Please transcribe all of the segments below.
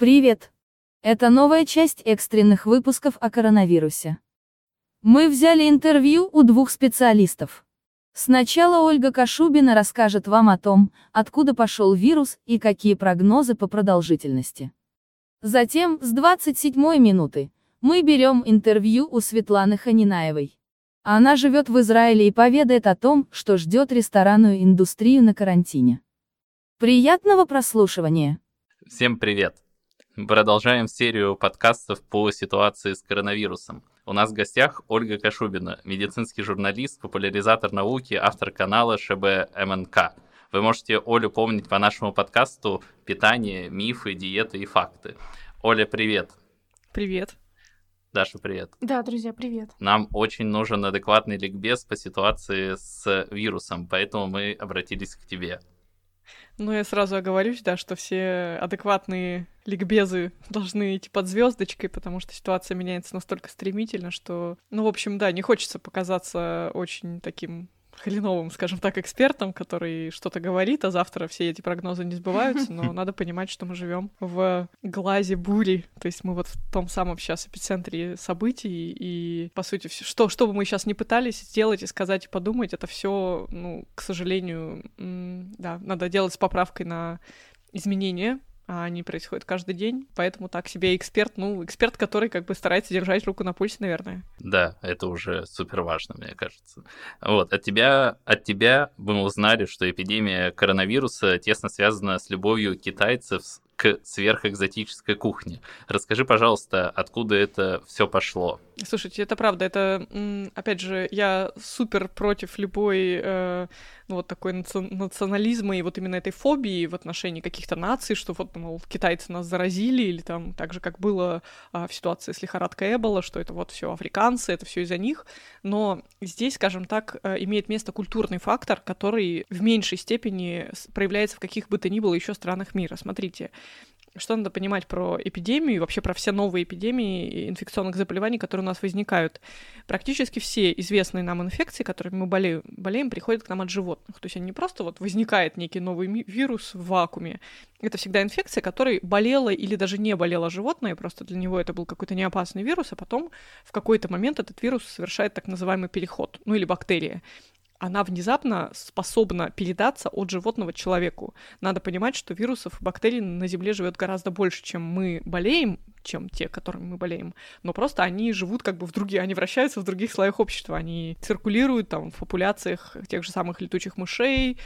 Привет! Это новая часть экстренных выпусков о коронавирусе. Мы взяли интервью у двух специалистов. Сначала Ольга Кашубина расскажет вам о том, откуда пошел вирус и какие прогнозы по продолжительности. Затем, с 27 минуты, мы берем интервью у Светланы Ханинаевой. Она живет в Израиле и поведает о том, что ждет ресторанную индустрию на карантине. Приятного прослушивания! Всем привет! Продолжаем серию подкастов по ситуации с коронавирусом. У нас в гостях Ольга Кашубина, медицинский журналист, популяризатор науки, автор канала ШБ МНК. Вы можете Олю помнить по нашему подкасту «Питание, мифы, диеты и факты». Оля, привет! Привет! Даша, привет. Да, друзья, привет. Нам очень нужен адекватный ликбез по ситуации с вирусом, поэтому мы обратились к тебе. Ну, я сразу оговорюсь, да, что все адекватные ликбезы должны идти под звездочкой, потому что ситуация меняется настолько стремительно, что, ну, в общем, да, не хочется показаться очень таким хреновым, скажем так, экспертом, который что-то говорит, а завтра все эти прогнозы не сбываются, но надо понимать, что мы живем в глазе бури, то есть мы вот в том самом сейчас эпицентре событий, и, по сути, что, что бы мы сейчас не пытались сделать и сказать, и подумать, это все, ну, к сожалению, да, надо делать с поправкой на изменения, а они происходят каждый день, поэтому так себе эксперт, ну, эксперт, который как бы старается держать руку на пульсе, наверное. Да, это уже супер важно, мне кажется. Вот, от тебя, от тебя мы узнали, что эпидемия коронавируса тесно связана с любовью китайцев к сверхэкзотической кухне. Расскажи, пожалуйста, откуда это все пошло? Слушайте, это правда. Это, опять же, я супер против любой э, ну, вот такой национализма и вот именно этой фобии в отношении каких-то наций, что вот, мол, китайцы нас заразили, или там так же, как было а, в ситуации с лихорадкой Эбола, что это вот все африканцы, это все из-за них. Но здесь, скажем так, э, имеет место культурный фактор, который в меньшей степени проявляется в каких бы то ни было еще странах мира. Смотрите, что надо понимать про эпидемию и вообще про все новые эпидемии инфекционных заболеваний, которые у нас возникают? Практически все известные нам инфекции, которыми мы болеем, болеем приходят к нам от животных. То есть они не просто вот возникает некий новый вирус в вакууме. Это всегда инфекция, которой болела или даже не болела животное, просто для него это был какой-то неопасный вирус, а потом в какой-то момент этот вирус совершает так называемый переход, ну или бактерия она внезапно способна передаться от животного человеку. Надо понимать, что вирусов и бактерий на Земле живет гораздо больше, чем мы болеем, чем те, которыми мы болеем. Но просто они живут как бы в другие, они вращаются в других слоях общества, они циркулируют там в популяциях тех же самых летучих мышей,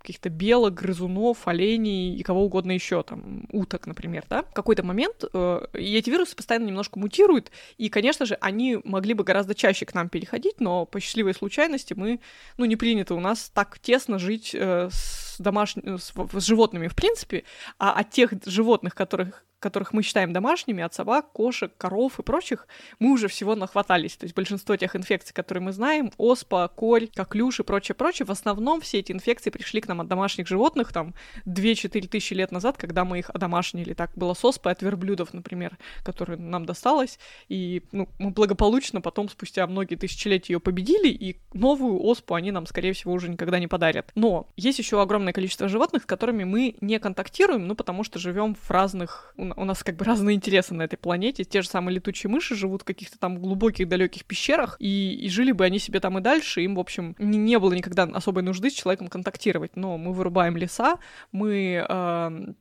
каких-то белок, грызунов, оленей и кого угодно еще, там, уток, например, да. В какой-то момент э, и эти вирусы постоянно немножко мутируют, и, конечно же, они могли бы гораздо чаще к нам переходить, но по счастливой случайности мы, ну, не принято у нас так тесно жить э, с домашними, с, с животными в принципе, а от тех животных, которых которых мы считаем домашними, от собак, кошек, коров и прочих, мы уже всего нахватались. То есть большинство тех инфекций, которые мы знаем, оспа, корь, коклюш и прочее, прочее, в основном все эти инфекции пришли к нам от домашних животных там 2-4 тысячи лет назад, когда мы их одомашнили. Так было с оспой от верблюдов, например, которая нам досталась, и ну, мы благополучно потом, спустя многие тысячелетия, ее победили, и новую оспу они нам, скорее всего, уже никогда не подарят. Но есть еще огромное количество животных, с которыми мы не контактируем, ну, потому что живем в разных у нас как бы разные интересы на этой планете. Те же самые летучие мыши живут в каких-то там глубоких далеких пещерах, и, и жили бы они себе там и дальше. Им, в общем, не, не было никогда особой нужды с человеком контактировать. Но мы вырубаем леса, мы э,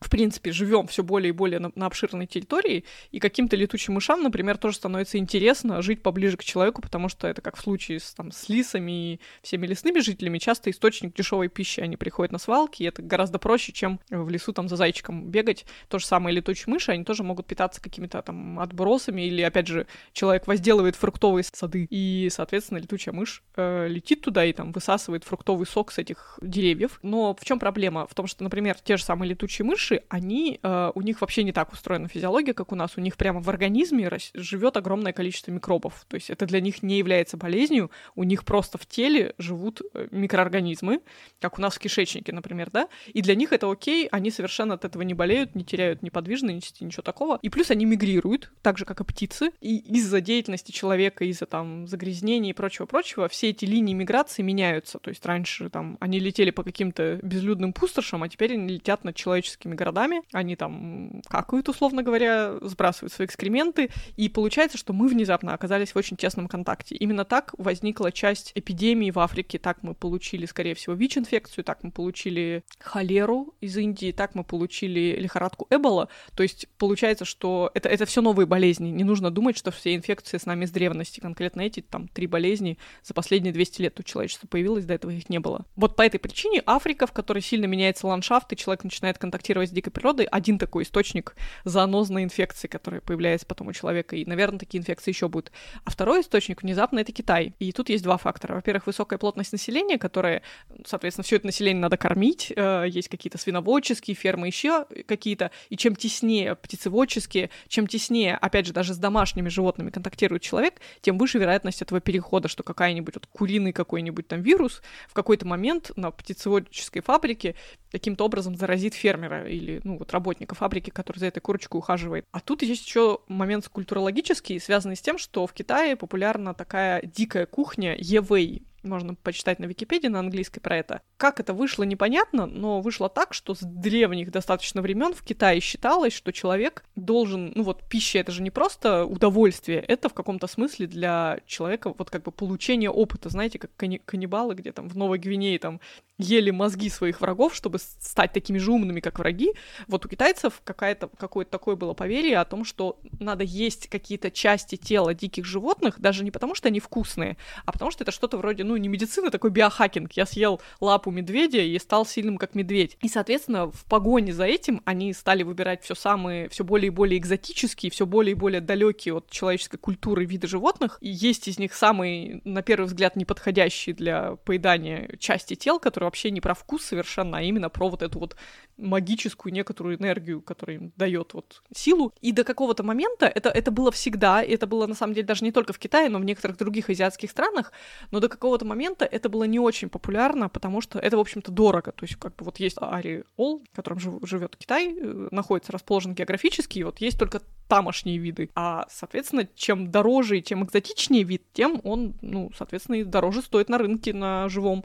в принципе, живем все более и более на, на обширной территории, и каким-то летучим мышам, например, тоже становится интересно жить поближе к человеку, потому что это как в случае с, там, с лисами и всеми лесными жителями, часто источник дешевой пищи, они приходят на свалки, и это гораздо проще, чем в лесу там за зайчиком бегать. То же самое летучие мыши, они тоже могут питаться какими-то там отбросами, или, опять же, человек возделывает фруктовые сады, и, соответственно, летучая мышь э, летит туда и там высасывает фруктовый сок с этих деревьев. Но в чем проблема? В том, что, например, те же самые летучие мыши, мыши, они, э, у них вообще не так устроена физиология, как у нас. У них прямо в организме живет огромное количество микробов. То есть это для них не является болезнью, у них просто в теле живут э, микроорганизмы, как у нас в кишечнике, например, да, и для них это окей, они совершенно от этого не болеют, не теряют неподвижности, ничего такого. И плюс они мигрируют, так же, как и птицы, и из-за деятельности человека, из-за там загрязнений и прочего-прочего, все эти линии миграции меняются. То есть раньше там они летели по каким-то безлюдным пустошам, а теперь они летят над человеческими городами, они там какают, условно говоря, сбрасывают свои экскременты, и получается, что мы внезапно оказались в очень тесном контакте. Именно так возникла часть эпидемии в Африке, так мы получили, скорее всего, ВИЧ-инфекцию, так мы получили холеру из Индии, так мы получили лихорадку Эбола, то есть получается, что это, это все новые болезни, не нужно думать, что все инфекции с нами с древности, конкретно эти там три болезни за последние 200 лет у человечества появилось, до этого их не было. Вот по этой причине Африка, в которой сильно меняется ландшафт, и человек начинает контактировать с дикой природой, один такой источник занозной инфекции, которая появляется потом у человека, и, наверное, такие инфекции еще будут. А второй источник внезапно это Китай. И тут есть два фактора. Во-первых, высокая плотность населения, которая, соответственно, все это население надо кормить, э, есть какие-то свиноводческие фермы, еще какие-то, и чем теснее птицеводческие, чем теснее, опять же, даже с домашними животными контактирует человек, тем выше вероятность этого перехода, что какая-нибудь вот куриный какой-нибудь там вирус в какой-то момент на птицеводческой фабрике каким-то образом заразит фермера или, ну, вот работника фабрики, который за этой курочкой ухаживает. А тут есть еще момент культурологический, связанный с тем, что в Китае популярна такая дикая кухня евей можно почитать на Википедии на английской про это. Как это вышло, непонятно, но вышло так, что с древних достаточно времен в Китае считалось, что человек должен, ну вот пища это же не просто удовольствие, это в каком-то смысле для человека вот как бы получение опыта, знаете, как канни- каннибалы, где там в Новой Гвинее там ели мозги своих врагов, чтобы стать такими же умными, как враги. Вот у китайцев какая-то, какое-то такое было поверье о том, что надо есть какие-то части тела диких животных, даже не потому, что они вкусные, а потому что это что-то вроде, ну, не медицина, а такой биохакинг. Я съел лапу медведя и стал сильным, как медведь. И, соответственно, в погоне за этим они стали выбирать все самые, все более и более экзотические, все более и более далекие от человеческой культуры виды животных. И есть из них самые, на первый взгляд, неподходящие для поедания части тел, которые вообще не про вкус совершенно, а именно про вот эту вот магическую некоторую энергию, которая им дает вот силу. И до какого-то момента это, это было всегда, и это было на самом деле даже не только в Китае, но в некоторых других азиатских странах, но до какого-то момента это было не очень популярно, потому что это, в общем-то, дорого. То есть как бы вот есть Ари Ол, в котором жив, живет Китай, э, находится расположен географически, и вот есть только тамошние виды. А, соответственно, чем дороже и тем экзотичнее вид, тем он, ну, соответственно, и дороже стоит на рынке, на живом.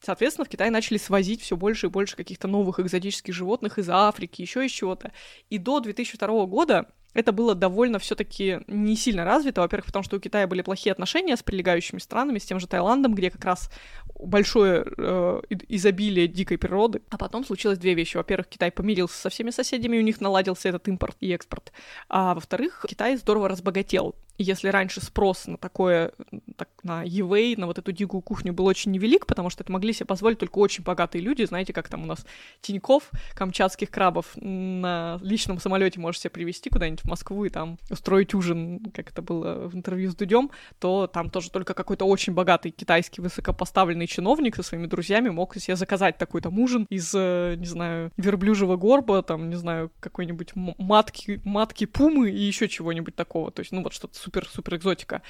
Соответственно, в Китай начали свозить все больше и больше каких-то новых экзотических животных из Африки, еще из чего-то. И до 2002 года это было довольно все-таки не сильно развито. Во-первых, потому что у Китая были плохие отношения с прилегающими странами, с тем же Таиландом, где как раз большое э, изобилие дикой природы. А потом случилось две вещи. Во-первых, Китай помирился со всеми соседями, у них наладился этот импорт и экспорт. А во-вторых, Китай здорово разбогател. Если раньше спрос на такое, так, на eBay, на вот эту дикую кухню был очень невелик, потому что это могли себе позволить только очень богатые люди, знаете, как там у нас Тиньков, камчатских крабов на личном самолете можешь себе привезти куда-нибудь Москву и там устроить ужин, как это было в интервью с Дудем, то там тоже только какой-то очень богатый китайский высокопоставленный чиновник со своими друзьями мог себе заказать такой там ужин из, э, не знаю, верблюжьего горба, там, не знаю, какой-нибудь матки, матки пумы и еще чего-нибудь такого. То есть, ну вот что-то супер-супер экзотика,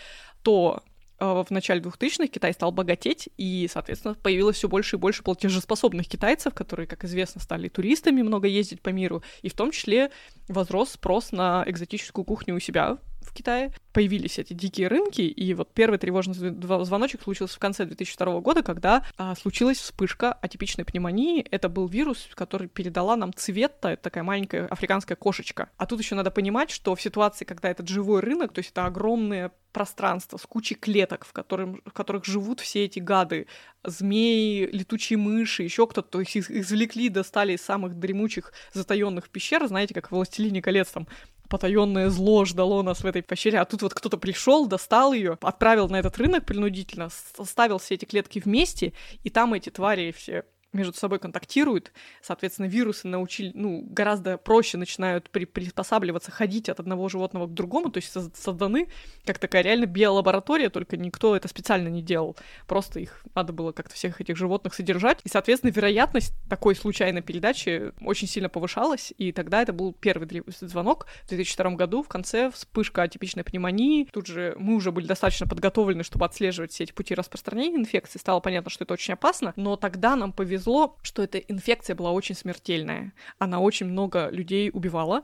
то в начале 2000-х Китай стал богатеть, и, соответственно, появилось все больше и больше платежеспособных китайцев, которые, как известно, стали туристами, много ездить по миру, и в том числе возрос спрос на экзотическую кухню у себя в Китае. Появились эти дикие рынки, и вот первый тревожный звоночек случился в конце 2002 года, когда а, случилась вспышка атипичной пневмонии. Это был вирус, который передала нам цвета, это такая маленькая африканская кошечка. А тут еще надо понимать, что в ситуации, когда этот живой рынок, то есть это огромное пространство с кучей клеток, в, которым, в которых живут все эти гады, змеи, летучие мыши, еще кто-то, то есть их извлекли, достали из самых дремучих затаенных пещер, знаете, как в «Властелине колец», там потаенное зло ждало нас в этой пещере, а тут вот кто-то пришел, достал ее, отправил на этот рынок принудительно, оставил все эти клетки вместе, и там эти твари все между собой контактируют, соответственно, вирусы научили, ну, гораздо проще начинают при приспосабливаться, ходить от одного животного к другому, то есть созданы как такая реально биолаборатория, только никто это специально не делал, просто их надо было как-то всех этих животных содержать, и, соответственно, вероятность такой случайной передачи очень сильно повышалась, и тогда это был первый звонок в 2002 году, в конце вспышка атипичной пневмонии, тут же мы уже были достаточно подготовлены, чтобы отслеживать все эти пути распространения инфекции, стало понятно, что это очень опасно, но тогда нам повезло повезло, что эта инфекция была очень смертельная. Она очень много людей убивала.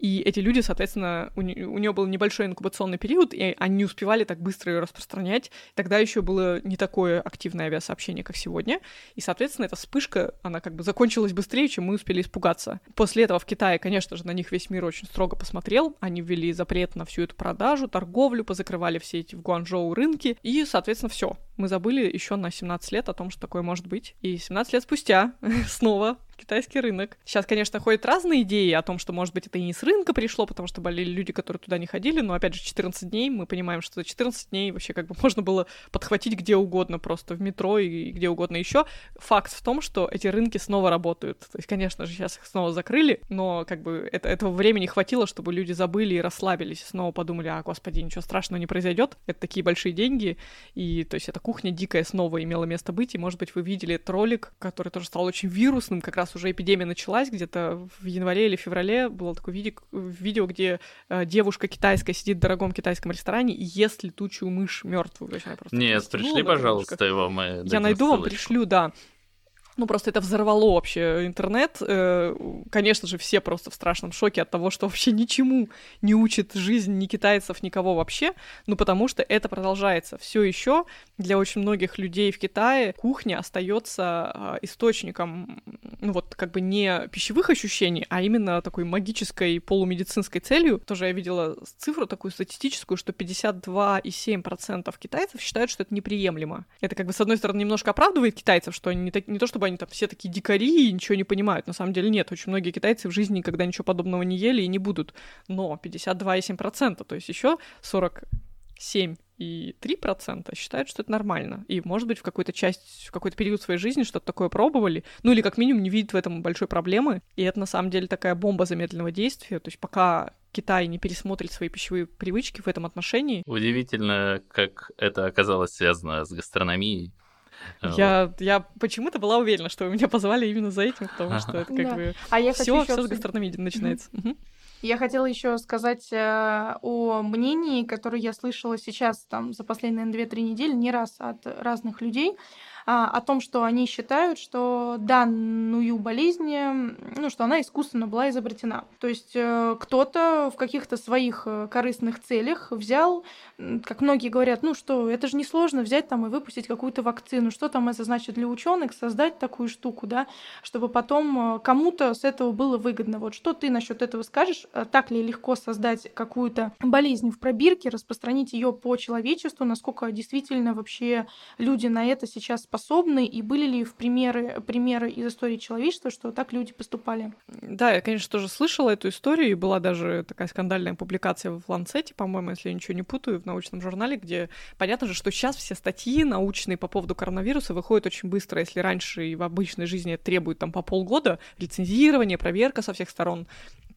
И эти люди, соответственно, у, не, у нее был небольшой инкубационный период, и они не успевали так быстро ее распространять. Тогда еще было не такое активное авиасообщение, как сегодня. И, соответственно, эта вспышка, она как бы закончилась быстрее, чем мы успели испугаться. После этого в Китае, конечно же, на них весь мир очень строго посмотрел. Они ввели запрет на всю эту продажу, торговлю, позакрывали все эти в Гуанчжоу рынки. И, соответственно, все. Мы забыли еще на 17 лет о том, что такое может быть. И 17 лет спустя снова китайский рынок. Сейчас, конечно, ходят разные идеи о том, что, может быть, это и не с рынка пришло, потому что болели люди, которые туда не ходили, но, опять же, 14 дней, мы понимаем, что за 14 дней вообще как бы можно было подхватить где угодно, просто в метро и где угодно еще. Факт в том, что эти рынки снова работают. То есть, конечно же, сейчас их снова закрыли, но как бы это, этого времени хватило, чтобы люди забыли и расслабились, снова подумали, а, господи, ничего страшного не произойдет, это такие большие деньги, и, то есть, эта кухня дикая снова имела место быть, и, может быть, вы видели этот ролик, который тоже стал очень вирусным, как раз уже эпидемия началась, где-то в январе или феврале было такое видео, видео где э, девушка китайская сидит в дорогом китайском ресторане и ест летучую мышь мертвую. Нет, пришли, пожалуйста, его мы. Я найду вам, пришлю, да. Ну, просто это взорвало вообще интернет. Э, конечно же, все просто в страшном шоке от того, что вообще ничему не учит жизнь ни китайцев, никого вообще. Ну, потому что это продолжается. Все еще для очень многих людей в Китае кухня остается а, источником, ну, вот как бы не пищевых ощущений, а именно такой магической полумедицинской целью. Тоже я видела цифру такую статистическую, что 52,7% китайцев считают, что это неприемлемо. Это как бы, с одной стороны, немножко оправдывает китайцев, что они не, так, не то чтобы они там все такие дикари и ничего не понимают. На самом деле нет. Очень многие китайцы в жизни никогда ничего подобного не ели и не будут. Но 52,7%, то есть еще 47 и 3% считают, что это нормально. И, может быть, в какую-то часть, в какой-то период своей жизни что-то такое пробовали, ну или как минимум не видят в этом большой проблемы. И это на самом деле такая бомба замедленного действия. То есть пока Китай не пересмотрит свои пищевые привычки в этом отношении. Удивительно, как это оказалось связано с гастрономией. Я, вот. я почему-то была уверена, что вы меня позвали именно за этим, потому что это как бы а я все, все с гастрономии начинается. Я хотела еще сказать э, о мнении, которое я слышала сейчас там за последние 2-3 недели не раз от разных людей. а, о том, что они считают, что данную болезнь, ну, что она искусственно была изобретена. То есть э, кто-то в каких-то своих э, корыстных целях взял, как многие говорят, ну что, это же несложно взять там и выпустить какую-то вакцину. Что там это значит для ученых создать такую штуку, да, чтобы потом э, кому-то с этого было выгодно. Вот что ты насчет этого скажешь? Так ли легко создать какую-то болезнь в пробирке, распространить ее по человечеству, насколько действительно вообще люди на это сейчас способны, и были ли в примеры, примеры из истории человечества, что так люди поступали? Да, я, конечно, тоже слышала эту историю, и была даже такая скандальная публикация в Ланцете, по-моему, если я ничего не путаю, в научном журнале, где понятно же, что сейчас все статьи научные по поводу коронавируса выходят очень быстро, если раньше и в обычной жизни это требует там по полгода, лицензирование, проверка со всех сторон,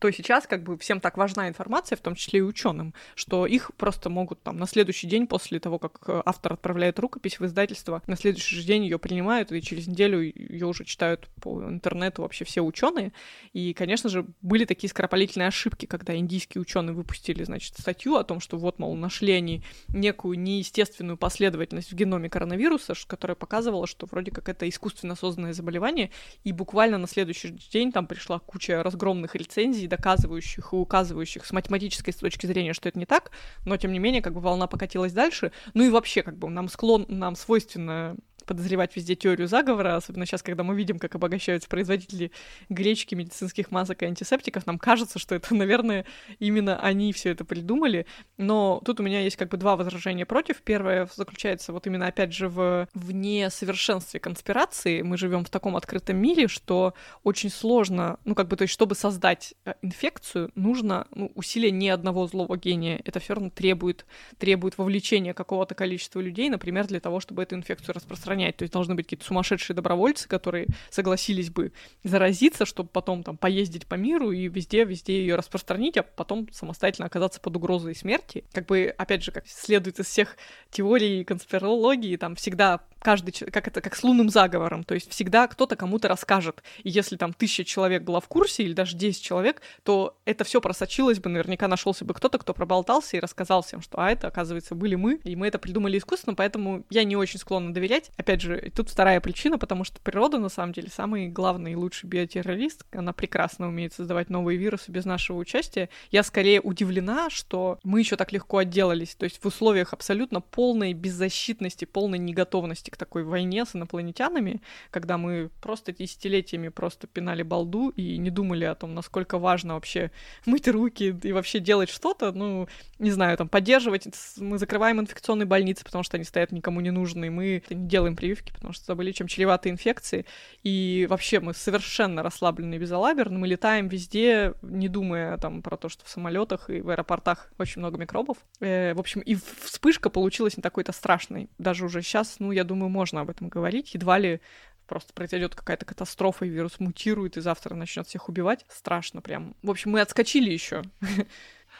то сейчас как бы всем так важна информация, в том числе и ученым, что их просто могут там на следующий день после того, как э, автор отправляет рукопись в издательство, на следующий же день ее принимают, и через неделю ее уже читают по интернету вообще все ученые. И, конечно же, были такие скоропалительные ошибки, когда индийские ученые выпустили, значит, статью о том, что вот, мол, нашли они некую неестественную последовательность в геноме коронавируса, которая показывала, что вроде как это искусственно созданное заболевание, и буквально на следующий день там пришла куча разгромных рецензий, доказывающих и указывающих с математической точки зрения, что это не так, но тем не менее как бы волна покатилась дальше. Ну и вообще как бы нам склон, нам свойственно подозревать везде теорию заговора, особенно сейчас, когда мы видим, как обогащаются производители гречки, медицинских масок и антисептиков, нам кажется, что это, наверное, именно они все это придумали. Но тут у меня есть как бы два возражения против. Первое заключается вот именно, опять же, в, в несовершенстве конспирации. Мы живем в таком открытом мире, что очень сложно, ну, как бы, то есть, чтобы создать э, инфекцию, нужно ну, усилие не одного злого гения. Это все равно требует, требует вовлечения какого-то количества людей, например, для того, чтобы эту инфекцию распространять. То есть должны быть какие-то сумасшедшие добровольцы, которые согласились бы заразиться, чтобы потом там поездить по миру и везде-везде ее распространить, а потом самостоятельно оказаться под угрозой смерти. Как бы, опять же, как следует из всех теорий конспирологии, там всегда каждый, как это, как с лунным заговором, то есть всегда кто-то кому-то расскажет. И если там тысяча человек была в курсе, или даже 10 человек, то это все просочилось бы, наверняка нашелся бы кто-то, кто проболтался и рассказал всем, что а это, оказывается, были мы, и мы это придумали искусственно, поэтому я не очень склонна доверять. Опять же, тут вторая причина, потому что природа, на самом деле, самый главный и лучший биотеррорист, она прекрасно умеет создавать новые вирусы без нашего участия. Я скорее удивлена, что мы еще так легко отделались, то есть в условиях абсолютно полной беззащитности, полной неготовности к такой войне с инопланетянами, когда мы просто десятилетиями просто пинали балду и не думали о том, насколько важно вообще мыть руки и вообще делать что-то, ну, не знаю, там, поддерживать. Мы закрываем инфекционные больницы, потому что они стоят никому не нужны, мы не делаем прививки, потому что забыли, чем чреваты инфекции. И вообще мы совершенно расслаблены и безалаберны, мы летаем везде, не думая там про то, что в самолетах и в аэропортах очень много микробов. Э, в общем, и вспышка получилась не такой-то страшной. Даже уже сейчас, ну, я думаю, можно об этом говорить. Едва ли просто произойдет какая-то катастрофа, и вирус мутирует, и завтра начнет всех убивать. Страшно прям. В общем, мы отскочили еще.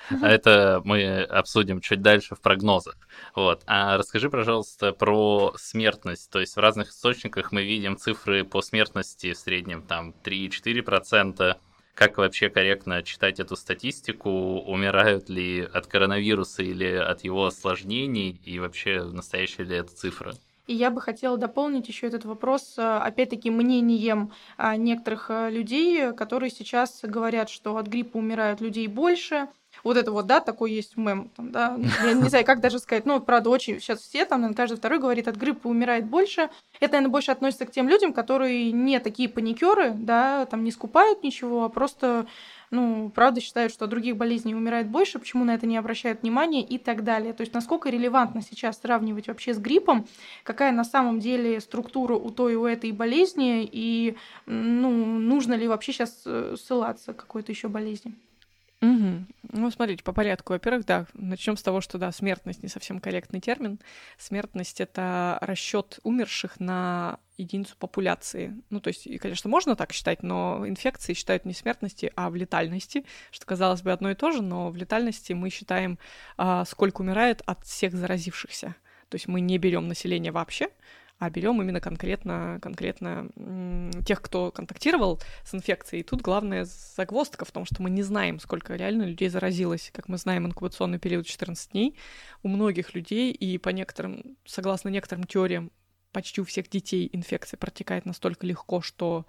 А это мы обсудим чуть дальше в прогнозах. Вот. А расскажи, пожалуйста, про смертность. То есть в разных источниках мы видим цифры по смертности в среднем там 3-4%. Как вообще корректно читать эту статистику? Умирают ли от коронавируса или от его осложнений? И вообще настоящая ли это цифра? И я бы хотела дополнить еще этот вопрос, э, опять-таки, мнением а, некоторых э, людей, которые сейчас говорят, что от гриппа умирают людей больше. Вот это вот, да, такой есть мем, там, да, я не знаю, как даже сказать, ну, правда, очень сейчас все, там, наверное, каждый второй говорит, от гриппа умирает больше. Это, наверное, больше относится к тем людям, которые не такие паникеры, да, там не скупают ничего, а просто ну, правда считают, что от других болезней умирает больше, почему на это не обращают внимания и так далее. То есть насколько релевантно сейчас сравнивать вообще с гриппом, какая на самом деле структура у той и у этой болезни, и ну, нужно ли вообще сейчас э, ссылаться к какой-то еще болезни. Угу. Ну, смотрите, по порядку. Во-первых, да, начнем с того, что да, смертность не совсем корректный термин. Смертность это расчет умерших на единицу популяции. Ну, то есть, конечно, можно так считать, но инфекции считают не смертности, а в летальности, что казалось бы одно и то же, но в летальности мы считаем, а, сколько умирает от всех заразившихся. То есть мы не берем население вообще, а берем именно конкретно, конкретно тех, кто контактировал с инфекцией. И тут главная загвоздка в том, что мы не знаем, сколько реально людей заразилось. Как мы знаем, инкубационный период 14 дней у многих людей, и по некоторым, согласно некоторым теориям, почти у всех детей инфекция протекает настолько легко, что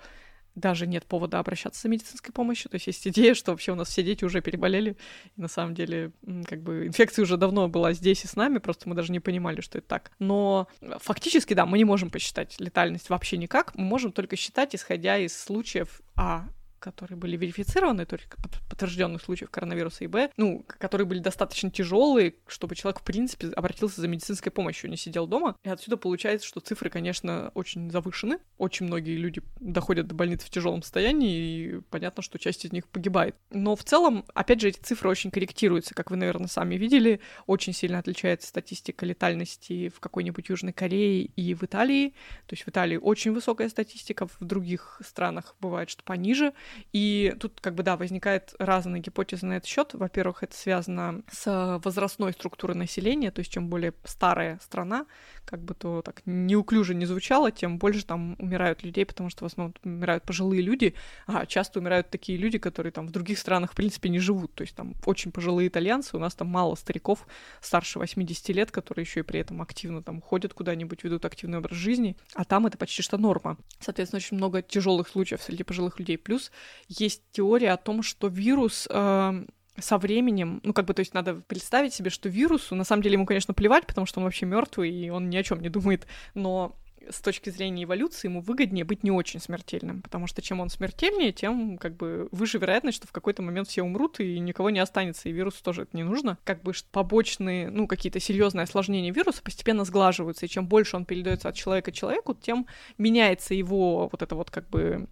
даже нет повода обращаться за медицинской помощью. То есть есть идея, что вообще у нас все дети уже переболели. И на самом деле, как бы инфекция уже давно была здесь и с нами, просто мы даже не понимали, что это так. Но фактически, да, мы не можем посчитать летальность вообще никак. Мы можем только считать, исходя из случаев, а, которые были верифицированы, только подтвержденных случаев коронавируса и Б, ну, которые были достаточно тяжелые, чтобы человек, в принципе, обратился за медицинской помощью, не сидел дома. И отсюда получается, что цифры, конечно, очень завышены. Очень многие люди доходят до больницы в тяжелом состоянии, и понятно, что часть из них погибает. Но в целом, опять же, эти цифры очень корректируются, как вы, наверное, сами видели. Очень сильно отличается статистика летальности в какой-нибудь Южной Корее и в Италии. То есть в Италии очень высокая статистика, в других странах бывает, что пониже. И тут, как бы, да, возникает разные гипотезы на этот счет. Во-первых, это связано с возрастной структурой населения, то есть чем более старая страна, как бы то так неуклюже не звучало, тем больше там умирают людей, потому что в основном умирают пожилые люди, а часто умирают такие люди, которые там в других странах, в принципе, не живут. То есть там очень пожилые итальянцы, у нас там мало стариков старше 80 лет, которые еще и при этом активно там ходят куда-нибудь, ведут активный образ жизни, а там это почти что норма. Соответственно, очень много тяжелых случаев среди пожилых людей. Плюс есть теория о том, что вирус э, со временем, ну как бы, то есть надо представить себе, что вирусу, на самом деле ему, конечно, плевать, потому что он вообще мертвый и он ни о чем не думает, но с точки зрения эволюции ему выгоднее быть не очень смертельным, потому что чем он смертельнее, тем как бы выше вероятность, что в какой-то момент все умрут и никого не останется, и вирусу тоже это не нужно. Как бы побочные, ну, какие-то серьезные осложнения вируса постепенно сглаживаются, и чем больше он передается от человека к человеку, тем меняется его вот это вот как бы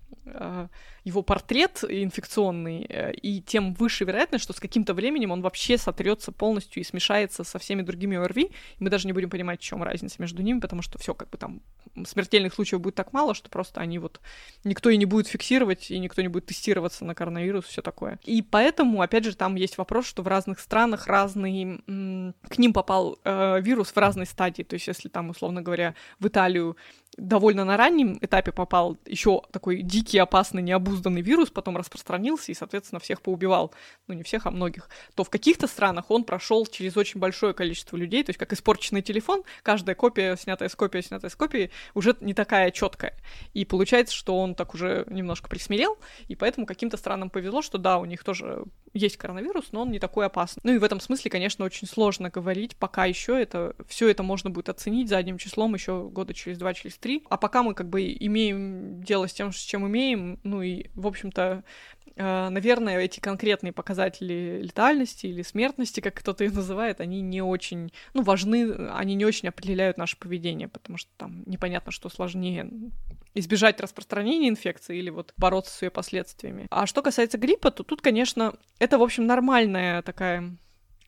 его портрет инфекционный, э, и тем выше вероятность, что с каким-то временем он вообще сотрется полностью и смешается со всеми другими ОРВИ, и мы даже не будем понимать, в чем разница между ними, потому что все как бы там смертельных случаев будет так мало, что просто они вот никто и не будет фиксировать, и никто не будет тестироваться на коронавирус, все такое. И поэтому, опять же, там есть вопрос, что в разных странах разный к ним попал э, вирус в разной стадии. То есть, если там, условно говоря, в Италию довольно на раннем этапе попал еще такой дикий, опасный, необузданный вирус, потом распространился и, соответственно, всех поубивал, ну не всех, а многих, то в каких-то странах он прошел через очень большое количество людей, то есть как испорченный телефон, каждая копия, снятая с копии, снятая с копии, уже не такая четкая. И получается, что он так уже немножко присмирел, и поэтому каким-то странам повезло, что да, у них тоже есть коронавирус, но он не такой опасный. Ну и в этом смысле, конечно, очень сложно говорить, пока еще это, все это можно будет оценить задним числом еще года через два, через три. А пока мы как бы имеем дело с тем, с чем имеем, ну и, в общем-то, э, наверное, эти конкретные показатели летальности или смертности, как кто-то их называет, они не очень, ну, важны, они не очень определяют наше поведение, потому что там непонятно, что сложнее избежать распространения инфекции или вот бороться с ее последствиями. А что касается гриппа, то тут, конечно, это, в общем, нормальная такая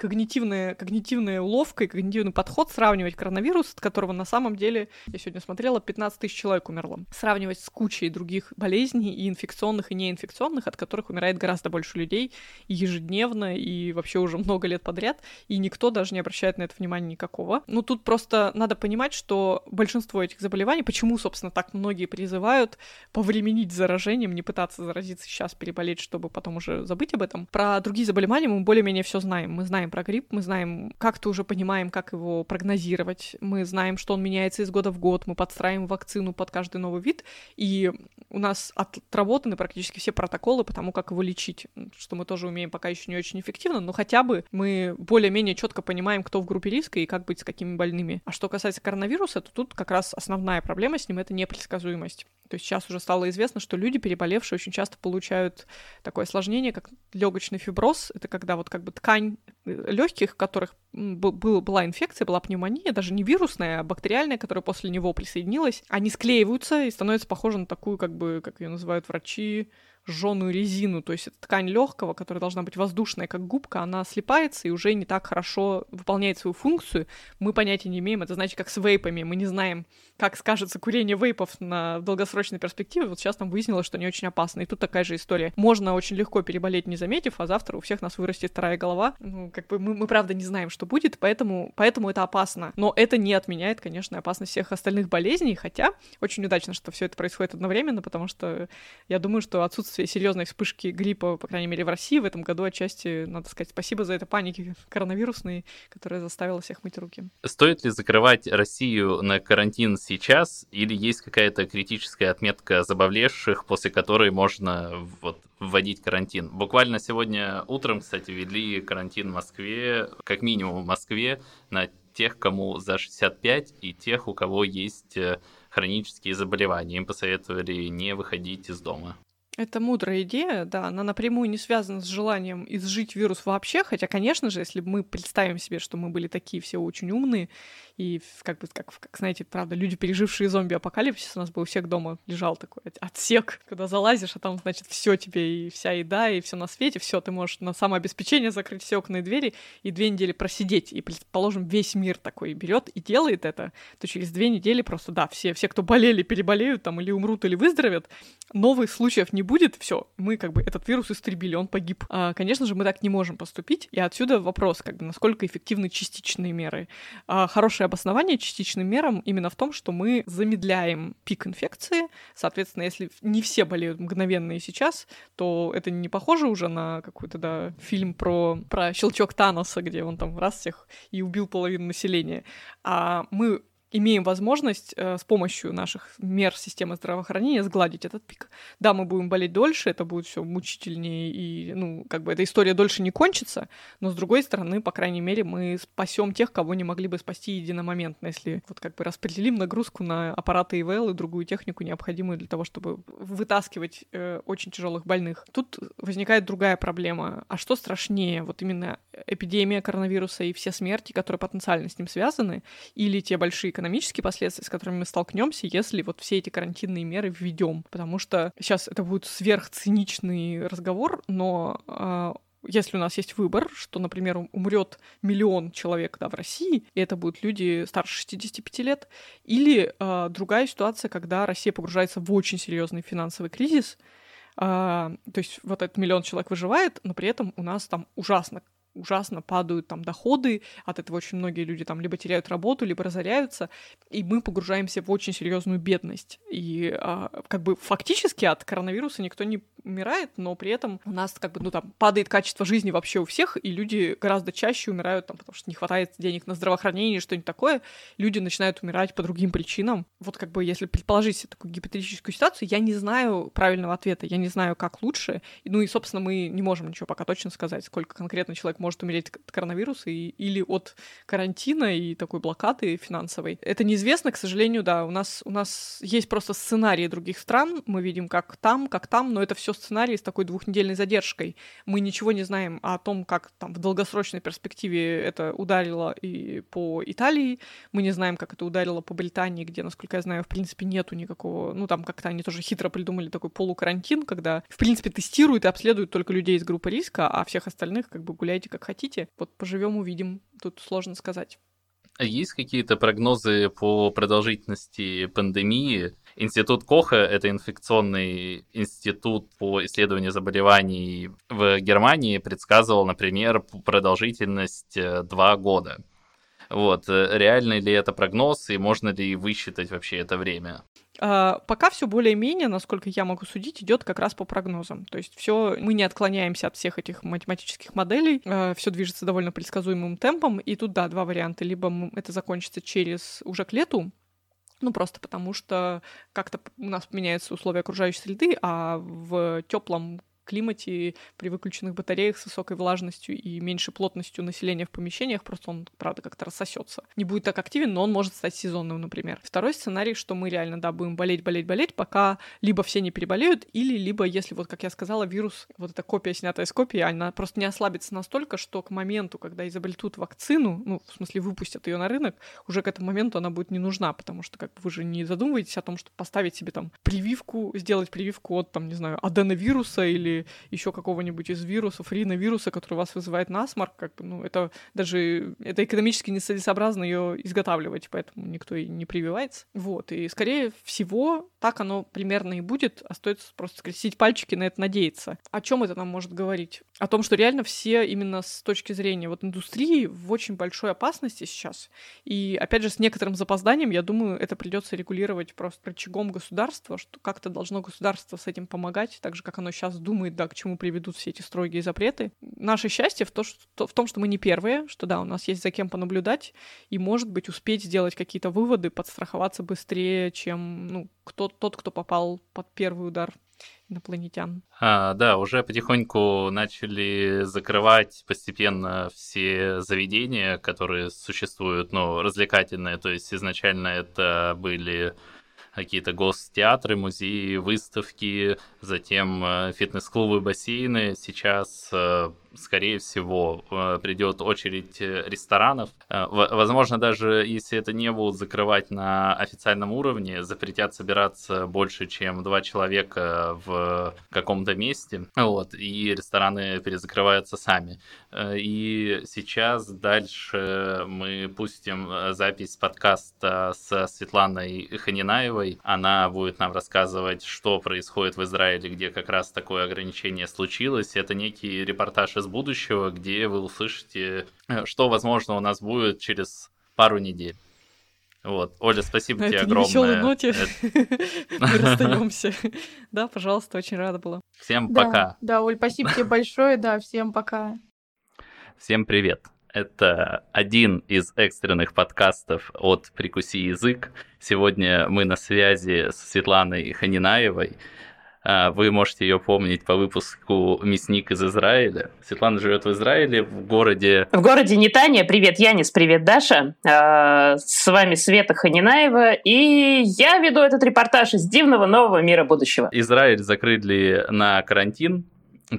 когнитивная, когнитивная уловка и когнитивный подход сравнивать коронавирус, от которого на самом деле, я сегодня смотрела, 15 тысяч человек умерло. Сравнивать с кучей других болезней, и инфекционных, и неинфекционных, от которых умирает гораздо больше людей и ежедневно, и вообще уже много лет подряд, и никто даже не обращает на это внимания никакого. Ну, тут просто надо понимать, что большинство этих заболеваний, почему, собственно, так многие призывают повременить заражением, не пытаться заразиться сейчас, переболеть, чтобы потом уже забыть об этом. Про другие заболевания мы более-менее все знаем. Мы знаем про грипп, мы знаем, как-то уже понимаем, как его прогнозировать, мы знаем, что он меняется из года в год, мы подстраиваем вакцину под каждый новый вид, и у нас отработаны практически все протоколы по тому, как его лечить, что мы тоже умеем пока еще не очень эффективно, но хотя бы мы более-менее четко понимаем, кто в группе риска и как быть с какими больными. А что касается коронавируса, то тут как раз основная проблема с ним — это непредсказуемость. То есть сейчас уже стало известно, что люди, переболевшие, очень часто получают такое осложнение, как легочный фиброз. Это когда вот как бы ткань э, легких, в которых был, была инфекция, была пневмония, даже не вирусная, а бактериальная, которая после него присоединилась, они склеиваются и становятся похожи на такую, как бы, как ее называют врачи, жженую резину, то есть это ткань легкого, которая должна быть воздушная, как губка, она слипается и уже не так хорошо выполняет свою функцию. Мы понятия не имеем, это значит, как с вейпами, мы не знаем, как скажется курение вейпов на долгосрочной перспективе. Вот сейчас нам выяснилось, что не очень опасно. И тут такая же история. Можно очень легко переболеть, не заметив, а завтра у всех нас вырастет вторая голова. Ну, как бы мы, мы правда не знаем, что будет, поэтому, поэтому это опасно. Но это не отменяет, конечно, опасность всех остальных болезней, хотя очень удачно, что все это происходит одновременно, потому что я думаю, что отсутствие отсутствие серьезной вспышки гриппа, по крайней мере, в России в этом году отчасти, надо сказать, спасибо за это паники коронавирусной, которая заставила всех мыть руки. Стоит ли закрывать Россию на карантин сейчас, или есть какая-то критическая отметка заболевших, после которой можно вот вводить карантин? Буквально сегодня утром, кстати, ввели карантин в Москве, как минимум в Москве, на тех, кому за 65, и тех, у кого есть э, хронические заболевания. Им посоветовали не выходить из дома. Это мудрая идея, да, она напрямую не связана с желанием изжить вирус вообще, хотя, конечно же, если мы представим себе, что мы были такие все очень умные, и как бы, как, как знаете, правда, люди, пережившие зомби-апокалипсис, у нас был у всех дома лежал такой отсек, когда залазишь, а там, значит, все тебе, и вся еда, и все на свете, все, ты можешь на самообеспечение закрыть все окна и двери, и две недели просидеть, и, предположим, весь мир такой берет и делает это, то через две недели просто, да, все, все, кто болели, переболеют там, или умрут, или выздоровят, новых случаев не будет, все, мы как бы этот вирус истребили, он погиб. А, конечно же, мы так не можем поступить, и отсюда вопрос, как бы, насколько эффективны частичные меры. А, хорошее обоснование частичным мерам именно в том, что мы замедляем пик инфекции, соответственно, если не все болеют мгновенно и сейчас, то это не похоже уже на какой-то, да, фильм про, про щелчок Таноса, где он там раз всех и убил половину населения, а мы имеем возможность э, с помощью наших мер системы здравоохранения сгладить этот пик. Да, мы будем болеть дольше, это будет все мучительнее, и, ну, как бы эта история дольше не кончится, но, с другой стороны, по крайней мере, мы спасем тех, кого не могли бы спасти единомоментно, если вот как бы распределим нагрузку на аппараты ИВЛ и другую технику, необходимую для того, чтобы вытаскивать э, очень тяжелых больных. Тут возникает другая проблема. А что страшнее? Вот именно эпидемия коронавируса и все смерти, которые потенциально с ним связаны, или те большие экономические последствия, с которыми мы столкнемся, если вот все эти карантинные меры введем. Потому что сейчас это будет сверхциничный разговор, но э, если у нас есть выбор, что, например, умрет миллион человек да, в России, и это будут люди старше 65 лет, или э, другая ситуация, когда Россия погружается в очень серьезный финансовый кризис, э, то есть вот этот миллион человек выживает, но при этом у нас там ужасно ужасно падают там доходы, от этого очень многие люди там либо теряют работу, либо разоряются, и мы погружаемся в очень серьезную бедность. И а, как бы фактически от коронавируса никто не умирает, но при этом у нас как бы, ну там, падает качество жизни вообще у всех, и люди гораздо чаще умирают там, потому что не хватает денег на здравоохранение, что-нибудь такое, люди начинают умирать по другим причинам. Вот как бы если предположить такую гипотетическую ситуацию, я не знаю правильного ответа, я не знаю, как лучше, ну и, собственно, мы не можем ничего пока точно сказать, сколько конкретно человек может умереть от коронавируса и, или от карантина и такой блокады финансовой. Это неизвестно, к сожалению, да. У нас, у нас есть просто сценарии других стран, мы видим, как там, как там, но это все сценарии с такой двухнедельной задержкой. Мы ничего не знаем о том, как там в долгосрочной перспективе это ударило и по Италии, мы не знаем, как это ударило по Британии, где, насколько я знаю, в принципе, нету никакого, ну там как-то они тоже хитро придумали такой полукарантин, когда, в принципе, тестируют и обследуют только людей из группы риска, а всех остальных как бы гуляйте как хотите. Вот поживем, увидим. Тут сложно сказать. А есть какие-то прогнозы по продолжительности пандемии? Институт Коха — это инфекционный институт по исследованию заболеваний в Германии, предсказывал, например, продолжительность э, два года. Вот, э, реальный ли это прогноз и можно ли высчитать вообще это время? Uh, пока все более-менее, насколько я могу судить, идет как раз по прогнозам. То есть все, мы не отклоняемся от всех этих математических моделей, uh, все движется довольно предсказуемым темпом. И тут, да, два варианта. Либо это закончится через уже к лету, ну, просто потому что как-то у нас меняются условия окружающей среды, а в теплом климате, при выключенных батареях с высокой влажностью и меньшей плотностью населения в помещениях, просто он, правда, как-то рассосется. Не будет так активен, но он может стать сезонным, например. Второй сценарий, что мы реально, да, будем болеть, болеть, болеть, пока либо все не переболеют, или либо, если, вот как я сказала, вирус, вот эта копия, снятая с копии, она просто не ослабится настолько, что к моменту, когда изобретут вакцину, ну, в смысле, выпустят ее на рынок, уже к этому моменту она будет не нужна, потому что, как вы же не задумываетесь о том, что поставить себе там прививку, сделать прививку от, там, не знаю, аденовируса или еще какого-нибудь из вирусов, риновируса, который вас вызывает насморк, как бы, ну, это даже, это экономически нецелесообразно ее изготавливать, поэтому никто и не прививается. Вот, и скорее всего, так оно примерно и будет, остается просто скрестить пальчики на это надеяться. О чем это нам может говорить? О том, что реально все именно с точки зрения вот индустрии в очень большой опасности сейчас. И опять же, с некоторым запозданием, я думаю, это придется регулировать просто рычагом государства, что как-то должно государство с этим помогать, так же, как оно сейчас думает думает, да, к чему приведут все эти строгие запреты. Наше счастье в, то, что, в том, что мы не первые, что да, у нас есть за кем понаблюдать, и, может быть, успеть сделать какие-то выводы, подстраховаться быстрее, чем ну, кто, тот, кто попал под первый удар инопланетян. А, да, уже потихоньку начали закрывать постепенно все заведения, которые существуют, ну, развлекательные, то есть изначально это были какие-то гостеатры, музеи, выставки, затем э, фитнес-клубы, бассейны. Сейчас э, скорее всего, э, придет очередь ресторанов. Возможно, даже если это не будут закрывать на официальном уровне, запретят собираться больше, чем два человека в каком-то месте, вот, и рестораны перезакрываются сами. И сейчас дальше мы пустим запись подкаста с Светланой Ханинаевой. Она будет нам рассказывать, что происходит в Израиле, где как раз такое ограничение случилось. Это некий репортаж из будущего, где вы услышите, э, что, возможно, у нас будет через пару недель. Вот. Оля, спасибо На тебе этой огромное. ноте мы расстаемся. Да, пожалуйста, очень рада была. Всем пока. Да, Оль, спасибо тебе большое, да, всем пока. Всем привет. Это один из экстренных подкастов от «Прикуси язык». Сегодня мы на связи с Светланой Ханинаевой, а, вы можете ее помнить по выпуску «Мясник из Израиля». Светлана живет в Израиле, в городе... В городе Нетания. Привет, Янис, привет, Даша. А, с вами Света Ханинаева, и я веду этот репортаж из дивного нового мира будущего. Израиль закрыли на карантин,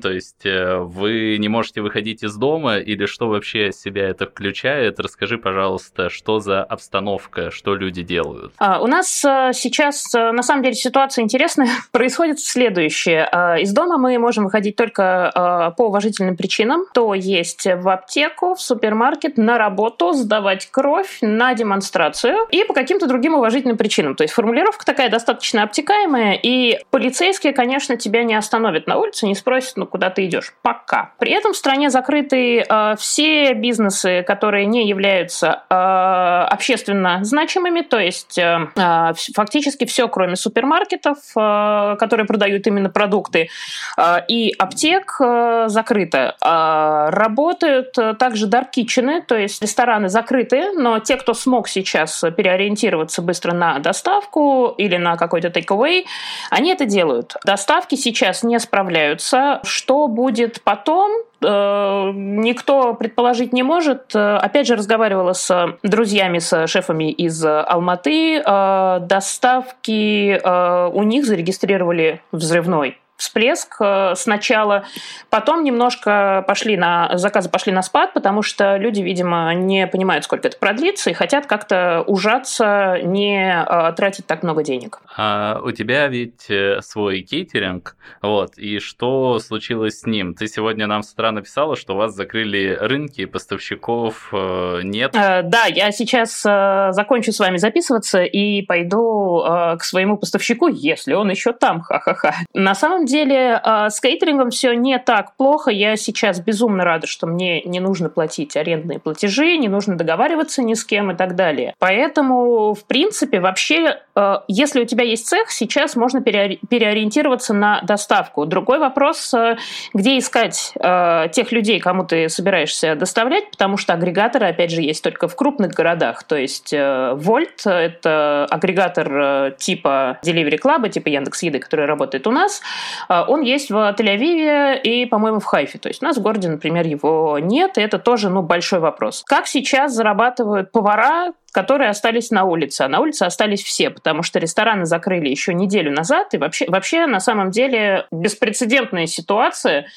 То есть э, вы не можете выходить из дома или что вообще себя это включает? Расскажи, пожалуйста, что за обстановка, что люди делают? А, у нас э, сейчас, э, на самом деле, ситуация интересная. Происходит следующее. А, из дома мы можем выходить только по уважительным причинам. То есть в аптеку, в супермаркет, на работу, сдавать кровь, на демонстрацию и по каким-то другим уважительным причинам. То есть формулировка такая достаточно обтекаемая, и полицейские, конечно, тебя не остановят на улице, не спросят, ну, куда ты идешь. Пока. При этом в стране закрыты э, все бизнесы, которые не являются э, общественно значимыми, то есть э, э фактически все, кроме супермаркетов, э, которые продают именно продукты, э, и аптек э, закрыто. Э, работают также даркичены, то есть рестораны закрыты, но те, кто смог сейчас переориентироваться быстро на доставку или на какой-то takeaway, они это делают. Доставки сейчас не справляются. Что будет потом, э, никто предположить не может. Опять же, разговаривала с друзьями, с шефами из Алматы. Э, доставки э, у них зарегистрировали взрывной всплеск э, сначала, потом немножко пошли на заказы пошли на спад, потому что люди, видимо, не понимают, сколько это продлится и хотят как-то ужаться, не э, тратить так много денег. А у тебя ведь э, свой кейтеринг, вот, и что случилось с ним? Ты сегодня нам с утра написала, что у вас закрыли рынки, поставщиков нет. Да, я сейчас закончу с вами записываться и пойду к своему поставщику, если он еще там, ха-ха-ха. На самом деле э, с кейтерингом все не так плохо. Я сейчас безумно рада, что мне не нужно платить арендные платежи, не нужно договариваться ни с кем и так далее. Поэтому, в принципе, вообще, э, если у тебя есть цех, сейчас можно переориентироваться на доставку. Другой вопрос, э, где искать тех людей, кому ты собираешься доставлять, потому что агрегаторы, опять же, есть только в крупных городах. То есть Volt — это агрегатор типа Delivery Club, типа Яндекс.Еды, который работает у нас. А, он есть в Тель-Авиве и, по-моему, в Хайфе. То есть у нас в городе, например, его нет, и это тоже ну, большой вопрос. Как сейчас зарабатывают повара, которые остались на улице. А на улице остались все, потому что рестораны закрыли еще неделю назад. И вообще, вообще на самом деле, беспрецедентная ситуация.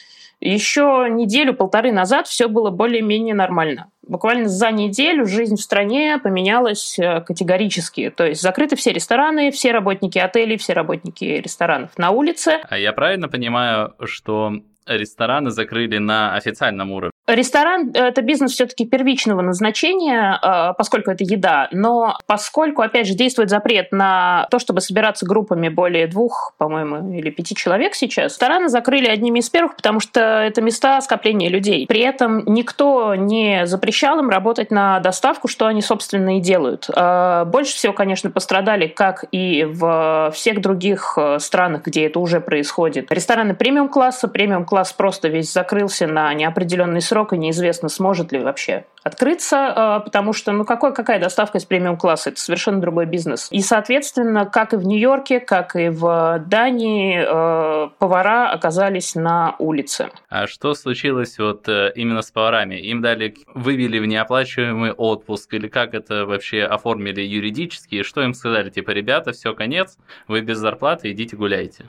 Еще неделю-полторы назад все было более-менее нормально. Буквально за неделю жизнь в стране поменялась э, категорически. То есть закрыты все рестораны, все работники отелей, все работники ресторанов на улице. А я правильно понимаю, что рестораны закрыли на официальном уровне? Ресторан – это бизнес все-таки первичного назначения, э, поскольку это еда, но поскольку, опять же, действует запрет на то, чтобы собираться группами более двух, по-моему, или пяти человек сейчас, рестораны закрыли одними из первых, потому что это места скопления людей. При этом никто не запрещал им работать на доставку, что они, собственно, и делают. Э, больше всего, конечно, пострадали, как и в всех других э, странах, где это уже происходит. Рестораны премиум-класса, премиум-класс просто весь закрылся на неопределенный срок, срок, и неизвестно, сможет ли вообще открыться, а, потому что, ну, какой, какая доставка из премиум-класса? Это совершенно другой бизнес. И, соответственно, как и в Нью-Йорке, как и в Дании, а, повара оказались на улице. А что случилось вот э, именно с поварами? Им дали, вывели в неоплачиваемый отпуск, или как это вообще оформили юридически, что им сказали? Типа, ребята, все, конец, вы без зарплаты, идите гуляйте.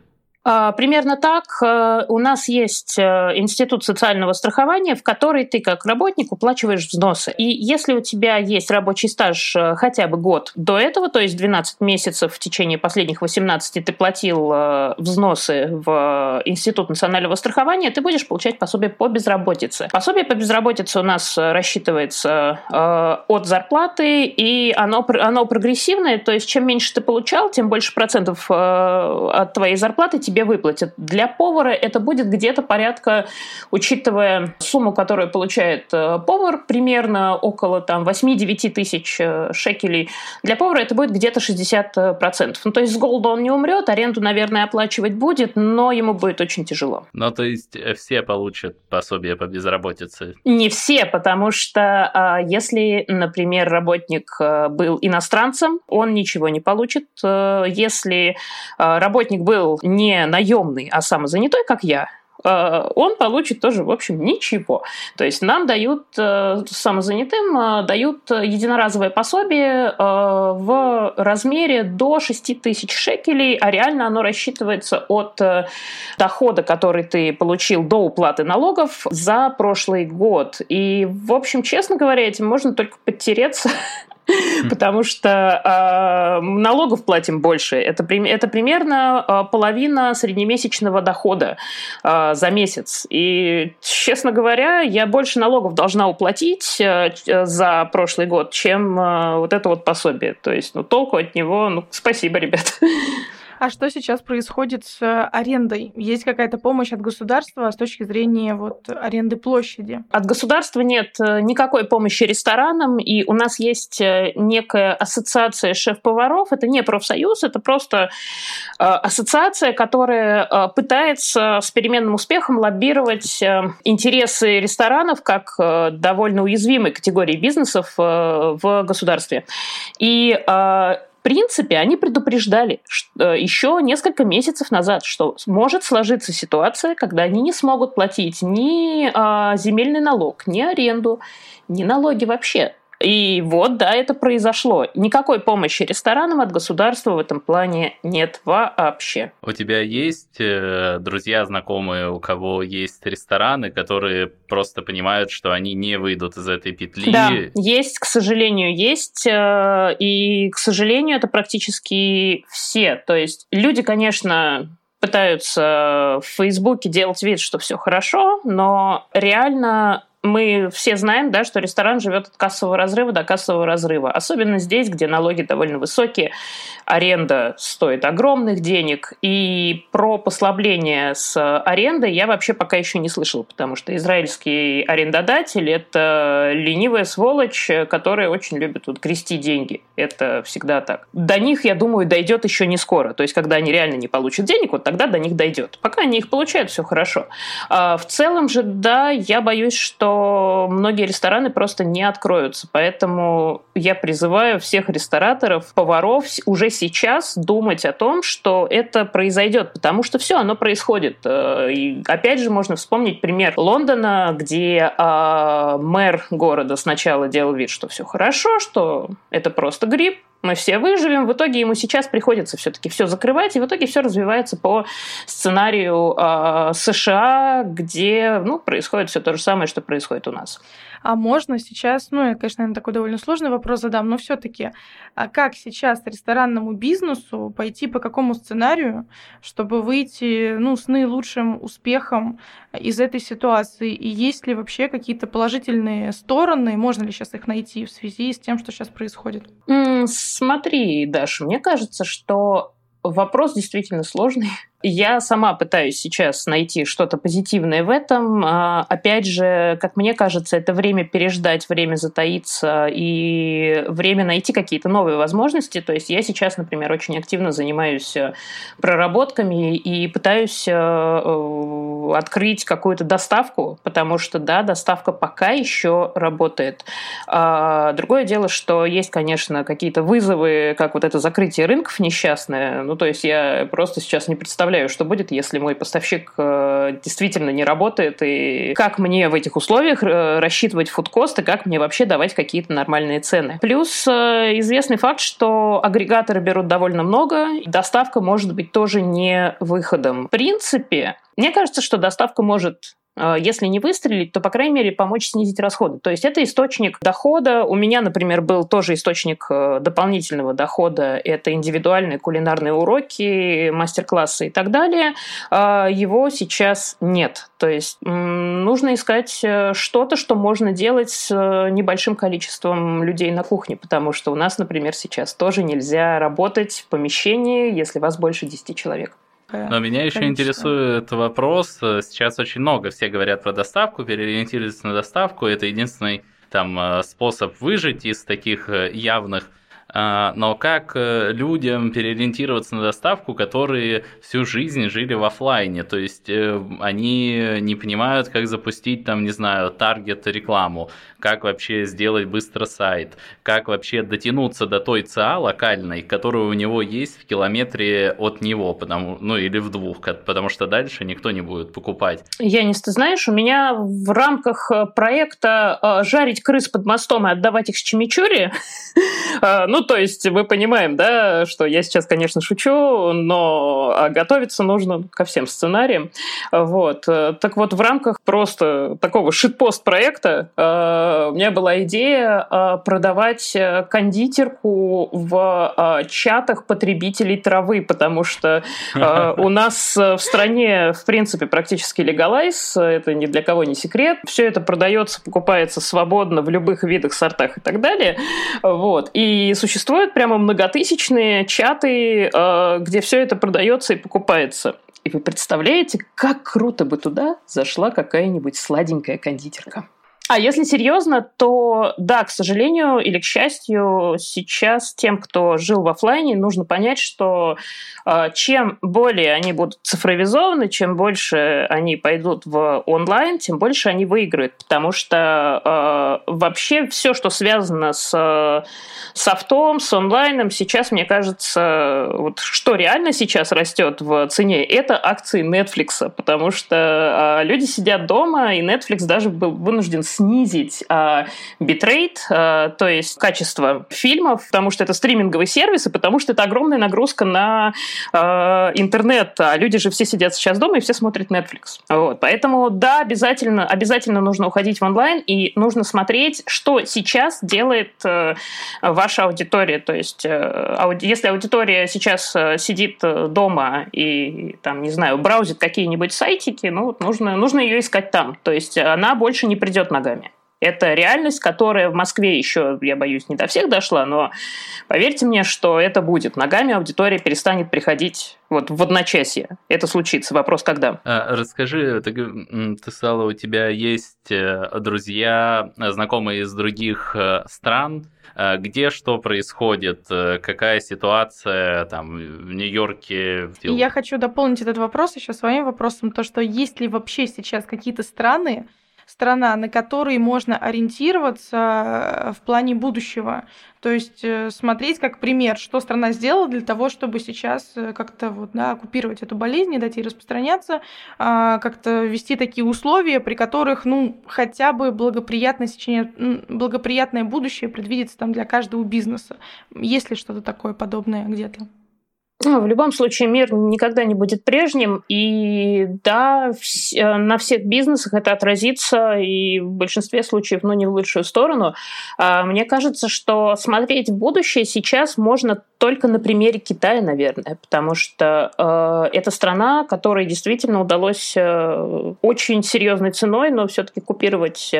А, примерно так. Э, у нас есть э, институт социального страхования, в который ты как работник уплачиваешь взносы. И если у тебя есть рабочий стаж э, хотя бы год до этого, то есть 12 месяцев в течение последних 18 ты платил взносы в Институт национального страхования, ты будешь получать пособие по безработице. Пособие по безработице у нас рассчитывается от зарплаты, и оно, оно прогрессивное, то есть чем меньше ты получал, тем больше процентов от твоей зарплаты тебе выплатят. Для повара это будет где-то порядка, учитывая сумму, которую получает э, повар, примерно около там 8-9 тысяч э, шекелей. Для повара это будет где-то 60%. Ну, то есть с голода он не умрет, аренду, наверное, оплачивать будет, но ему будет очень тяжело. Ну, то есть э, все получат пособие по безработице? Не все, потому что а, если, например, работник был иностранцем, он ничего не получит. Если работник был не наемный, а самозанятой, как я, он получит тоже, в общем, ничего. То есть нам дают, самозанятым, дают единоразовое пособие в размере до 6 тысяч шекелей, а реально оно рассчитывается от дохода, который ты получил до уплаты налогов за прошлый год. И, в общем, честно говоря, этим можно только подтереться потому что э, налогов платим больше. Это, это примерно э, половина среднемесячного дохода э, за месяц. И, честно говоря, я больше налогов должна уплатить э, за прошлый год, чем э, вот это вот пособие. То есть, ну, толку от него, ну, спасибо, ребят. А что сейчас происходит с э, арендой? Есть какая-то помощь от государства с точки зрения вот аренды площади? От государства нет э, никакой помощи ресторанам, и у нас есть э, некая ассоциация шеф-поваров. Это не профсоюз, это просто ассоциация, которая пытается с переменным успехом лоббировать интересы ресторанов как довольно уязвимой категории бизнесов в государстве. И в принципе, они предупреждали что, э, еще несколько месяцев назад, что может сложиться ситуация, когда они не смогут платить ни а, земельный налог, ни аренду, ни налоги вообще. И вот, да, это произошло. Никакой помощи ресторанам от государства в этом плане нет вообще. У тебя есть э, друзья, знакомые, у кого есть рестораны, которые просто понимают, что они не выйдут из этой петли? Да, есть, к сожалению, есть. Э, и, к сожалению, это практически все. То есть люди, конечно, пытаются в Фейсбуке делать вид, что все хорошо, но реально мы все знаем, да, что ресторан живет от кассового разрыва до кассового разрыва. Особенно здесь, где налоги довольно высокие, аренда стоит огромных денег. И про послабление с арендой я вообще пока еще не слышала, потому что израильский арендодатель – это ленивая сволочь, которая очень любит вот грести деньги. Это всегда так. До них, я думаю, дойдет еще не скоро. То есть, когда они реально не получат денег, вот тогда до них дойдет. Пока они их получают, все хорошо. А в целом же, да, я боюсь, что многие рестораны просто не откроются. Поэтому я призываю всех рестораторов, поваров уже сейчас думать о том, что это произойдет, потому что все, оно происходит. Э, и опять же можно вспомнить пример Лондона, где э, мэр города сначала делал вид, что все хорошо, что это просто грипп, мы все выживем. В итоге ему сейчас приходится все-таки все закрывать, и в итоге все развивается по сценарию э, США, где ну, происходит все то же самое, что происходит у нас. А можно сейчас, ну, я, конечно, наверное, такой довольно сложный вопрос задам, но все-таки, а как сейчас ресторанному бизнесу пойти по какому сценарию, чтобы выйти, ну, с наилучшим успехом из этой ситуации? И есть ли вообще какие-то положительные стороны, можно ли сейчас их найти в связи с тем, что сейчас происходит? Смотри, Даша, мне кажется, что вопрос действительно сложный. Я сама пытаюсь сейчас найти что-то позитивное в этом. А, опять же, как мне кажется, это время переждать, время затаиться и время найти какие-то новые возможности. То есть я сейчас, например, очень активно занимаюсь э, проработками и пытаюсь э, э, открыть какую-то доставку, потому что, да, доставка пока еще работает. А, другое дело, что есть, конечно, какие-то вызовы, как вот это закрытие рынков несчастное. Ну, то есть я просто сейчас не представляю, представляю, что будет, если мой поставщик э, действительно не работает, и как мне в этих условиях э, рассчитывать фудкосты, как мне вообще давать какие-то нормальные цены. Плюс э, известный факт, что агрегаторы берут довольно много, доставка может быть тоже не выходом. В принципе, мне кажется, что доставка может если не выстрелить, то, по крайней мере, помочь снизить расходы. То есть это источник дохода. У меня, например, был тоже источник э, дополнительного дохода. Это индивидуальные кулинарные уроки, мастер-классы и так далее. А, его сейчас нет. То есть нужно искать э, что-то, что можно делать с э, небольшим количеством людей на кухне, потому что у нас, например, сейчас тоже нельзя работать в помещении, если вас больше 10 человек. Но меня еще интересует вопрос. Сейчас очень много все говорят про доставку, переориентируются на доставку. Это единственный там э, способ выжить из таких э, явных но как э, людям переориентироваться на доставку, которые всю жизнь жили в офлайне? То есть э, они не понимают, как запустить там, не знаю, таргет рекламу, как вообще сделать быстро сайт, как вообще дотянуться до той ЦА локальной, которая у него есть в километре от него, потому, ну или в двух, потому что дальше никто не будет покупать. Янис, ты знаешь, у меня в рамках э, проекта «Жарить крыс под мостом и отдавать их с чимичури», ну, ну, то есть мы понимаем, да, что я сейчас, конечно, шучу, но а, готовиться нужно ко всем сценариям. Вот. Так вот, в рамках просто такого шитпост проекта э, у меня была идея э, продавать э, кондитерку в чатах потребителей травы, потому что у нас в стране, в принципе, практически легалайз, это ни для кого не секрет. Все это продается, покупается свободно в любых видах, сортах и так далее. Вот. И существуют прямо многотысячные чаты, э, где все это продается и покупается. И вы представляете, как круто бы туда зашла какая-нибудь сладенькая кондитерка. А если серьезно, то да, к сожалению или к счастью, сейчас тем, кто жил в офлайне, нужно понять, что э, чем более они будут цифровизованы, чем больше они пойдут в онлайн, тем больше они выиграют, потому что э, вообще все, что связано с софтом, с онлайном, сейчас, мне кажется, вот что реально сейчас растет в цене, это акции Netflix, потому что э, люди сидят дома, и Netflix даже был вынужден снизить э, битрейт, э, то есть качество фильмов, потому что это стриминговый сервис, и потому что это огромная нагрузка на э, интернет. А люди же все сидят сейчас дома и все смотрят Netflix. Вот. Поэтому, да, обязательно, обязательно нужно уходить в онлайн, и нужно смотреть, что сейчас делает э, ваша аудитория. То есть, э, ауди, если аудитория сейчас э, сидит э, дома и, там, не знаю, браузит какие-нибудь сайтики, ну, нужно, нужно ее искать там. То есть, она больше не придет ногами. Это реальность, которая в Москве еще, я боюсь, не до всех дошла, но поверьте мне, что это будет. Ногами аудитория перестанет приходить вот в одночасье. Это случится. Вопрос когда. А, расскажи, ты, ты сказала, у тебя есть э, друзья, знакомые из других э, стран, э, где что происходит, какая ситуация там в Нью-Йорке. Я хочу дополнить этот вопрос еще своим вопросом, то что есть ли вообще сейчас какие-то страны, страна, на которой можно ориентироваться э, в плане будущего. То есть э, смотреть как пример, что страна сделала для того, чтобы сейчас э, как-то вот, да, оккупировать эту болезнь, не дать ей распространяться, а, как-то ввести такие условия, при которых ну, хотя бы благоприятное, сечение, благоприятное будущее предвидится там для каждого бизнеса. Есть ли что-то такое подобное где-то? Ну, в любом случае мир никогда не будет прежним, и да, э, на всех бизнесах это отразится, и в большинстве случаев, ну, не в лучшую сторону. А, мне кажется, что смотреть в будущее сейчас можно только на примере Китая, наверное, потому что э, это страна, которой действительно удалось э, очень серьезной ценой, но все-таки купировать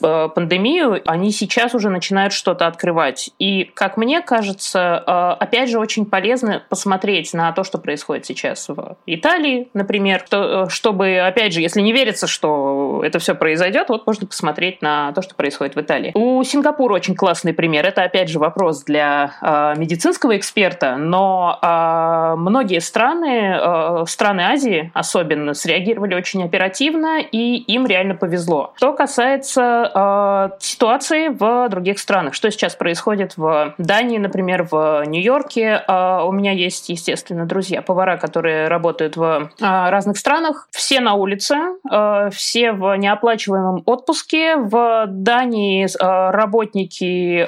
пандемию. Они сейчас уже начинают что-то открывать. И, как мне кажется, опять же, очень полезно посмотреть на то, что происходит сейчас в Италии, например, то, э, чтобы, опять же, если не верится, что это все произойдет, вот можно посмотреть на то, что происходит в Италии. У Сингапура очень классный пример. Это, опять же, вопрос для э, медицинского эксперта, но э, многие страны, э, страны Азии особенно, среагировали очень оперативно, и им реально повезло. Что касается э, ситуации в других странах, что сейчас происходит в Дании, например, в Нью-Йорке, э, у меня есть, естественно, друзья, повара, которые работают в э, разных странах, все на улице, э, все в неоплачиваемом отпуске. В Дании э, работники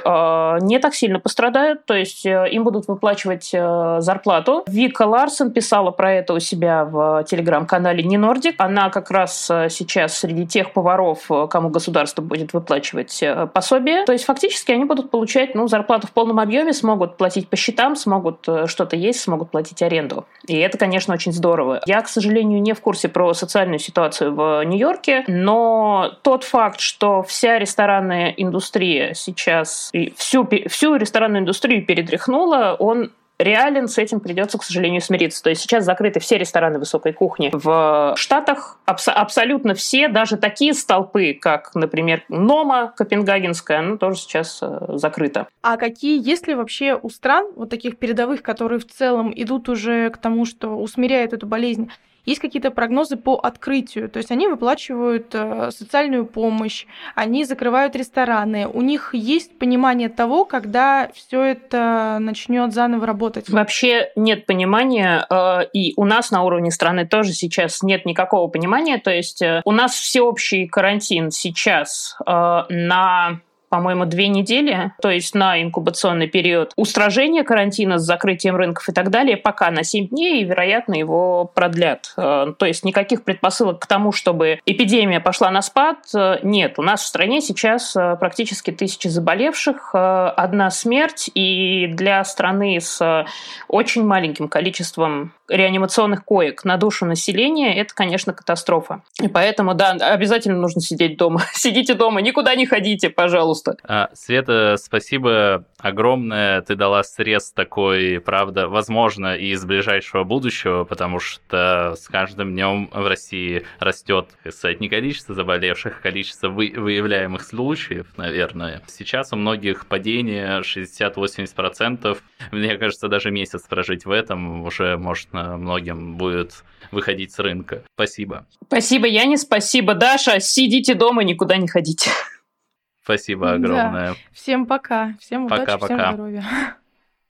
не так сильно пострадают, то есть э, им будут выплачивать э, зарплату. Вика Ларсен писала про это у себя в телеграм-канале Не Нордик. Она как раз э, сейчас среди тех поваров, кому государство будет выплачивать пособие. То есть фактически они будут получать ну, зарплату в полном объеме, смогут платить по счетам, смогут что-то есть, смогут платить аренду. И это, конечно, очень здорово. Я, к сожалению, не в курсе про социальную ситуацию в Нью-Йорке, но тот факт, что вся ресторанная индустрия сейчас, всю, всю ресторанную индустрию перетряхнула, он реален, с этим придется, к сожалению, смириться. То есть сейчас закрыты все рестораны высокой кухни в Штатах, абс- абсолютно все, даже такие столпы, как, например, Нома Копенгагенская, она тоже сейчас э, закрыта. А какие, есть ли вообще у стран, вот таких передовых, которые в целом идут уже к тому, что усмиряют эту болезнь, есть какие-то прогнозы по открытию. То есть они выплачивают э, социальную помощь, они закрывают рестораны. У них есть понимание того, когда все это начнет заново работать. Вообще нет понимания, э, и у нас на уровне страны тоже сейчас нет никакого понимания. То есть э, у нас всеобщий карантин сейчас на по-моему, две недели, то есть на инкубационный период устражения карантина с закрытием рынков и так далее, пока на 7 дней, и, вероятно, его продлят. Э, то есть никаких предпосылок к тому, чтобы эпидемия пошла на спад, э, нет. У нас в стране сейчас э, практически тысячи заболевших, одна смерть, и для страны с очень маленьким количеством реанимационных коек на душу населения, это, конечно, катастрофа. И поэтому, да, обязательно нужно сидеть дома. Сидите дома, никуда не ходите, пожалуйста. А, Света, спасибо огромное. Ты дала срез такой, правда, возможно, и из ближайшего будущего, потому что с каждым днем в России растет, кстати, не количество заболевших, а количество вы, выявляемых случаев, наверное. Сейчас у многих падение 60-80%. Мне кажется, даже месяц прожить в этом уже можно многим будет выходить с рынка. Спасибо. Спасибо, Яне, спасибо, Даша. Сидите дома, никуда не ходите. Спасибо огромное. Да. Всем пока. Всем пока, удачи, пока. всем здоровья.